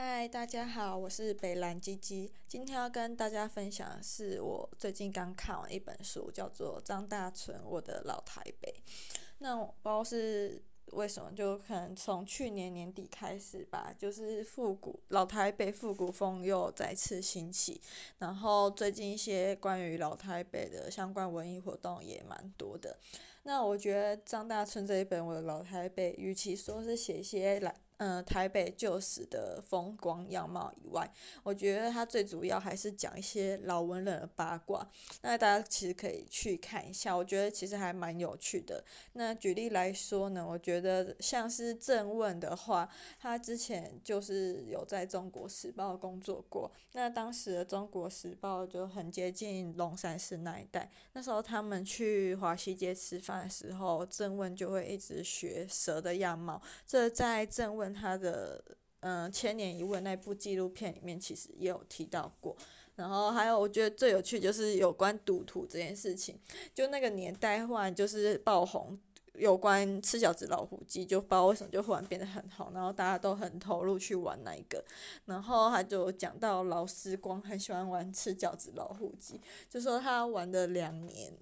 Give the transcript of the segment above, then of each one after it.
嗨，大家好，我是北兰鸡鸡。今天要跟大家分享的是我最近刚看完一本书，叫做《张大春我的老台北》。那我不知道是为什么，就可能从去年年底开始吧，就是复古老台北复古风又再次兴起。然后最近一些关于老台北的相关文艺活动也蛮多的。那我觉得张大春这一本《我的老台北》，与其说是写一些来。嗯，台北旧时的风光样貌以外，我觉得它最主要还是讲一些老文人的八卦。那大家其实可以去看一下，我觉得其实还蛮有趣的。那举例来说呢，我觉得像是郑问的话，他之前就是有在中国时报工作过。那当时的中国时报就很接近龙山寺那一带，那时候他们去华西街吃饭的时候，郑问就会一直学蛇的样貌。这在郑问。他的嗯，《千年一问》那部纪录片里面其实也有提到过，然后还有我觉得最有趣就是有关赌徒这件事情，就那个年代忽然就是爆红，有关吃饺子老虎机，就不知道为什么就忽然变得很好，然后大家都很投入去玩那一个，然后他就讲到劳思光很喜欢玩吃饺子老虎机，就说他玩了两年。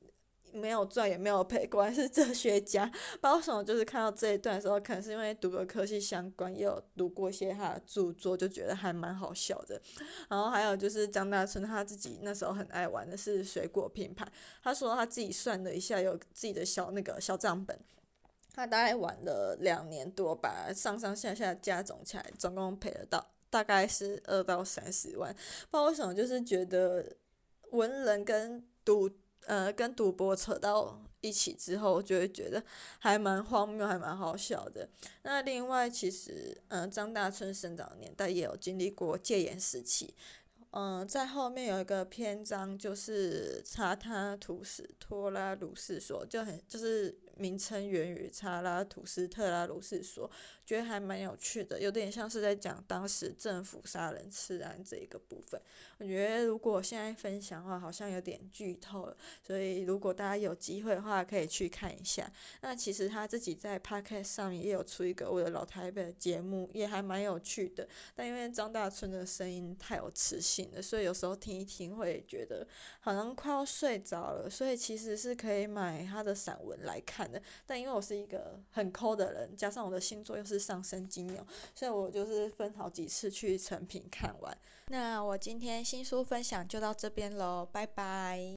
没有赚也没有赔，果然是哲学家。不知道为什么，就是看到这一段的时候，可能是因为读个科系相关，也有读过一些他的著作，就觉得还蛮好笑的。然后还有就是张大春他自己那时候很爱玩的是水果拼盘，他说他自己算了一下，有自己的小那个小账本，他大概玩了两年多吧，上上下下加总起来，总共赔了到大概是二到三十万。不知道为什么，就是觉得文人跟赌。呃，跟赌博扯到一起之后，就会觉得还蛮荒谬，还蛮好笑的。那另外，其实，嗯、呃，张大春生长的年代也有经历过戒严时期。嗯、在后面有一个篇章，就是查他图斯托拉鲁士说，就很就是。名称源于查拉图斯特拉鲁斯说，觉得还蛮有趣的，有点像是在讲当时政府杀人刺案这一个部分。我觉得如果现在分享的话，好像有点剧透了，所以如果大家有机会的话，可以去看一下。那其实他自己在 p o c a s t 上面也有出一个我的老台北的节目，也还蛮有趣的。但因为张大春的声音太有磁性所以有时候听一听会觉得好像快要睡着了，所以其实是可以买他的散文来看的。但因为我是一个很抠的人，加上我的星座又是上升金牛，所以我就是分好几次去成品看完。那我今天新书分享就到这边喽，拜拜。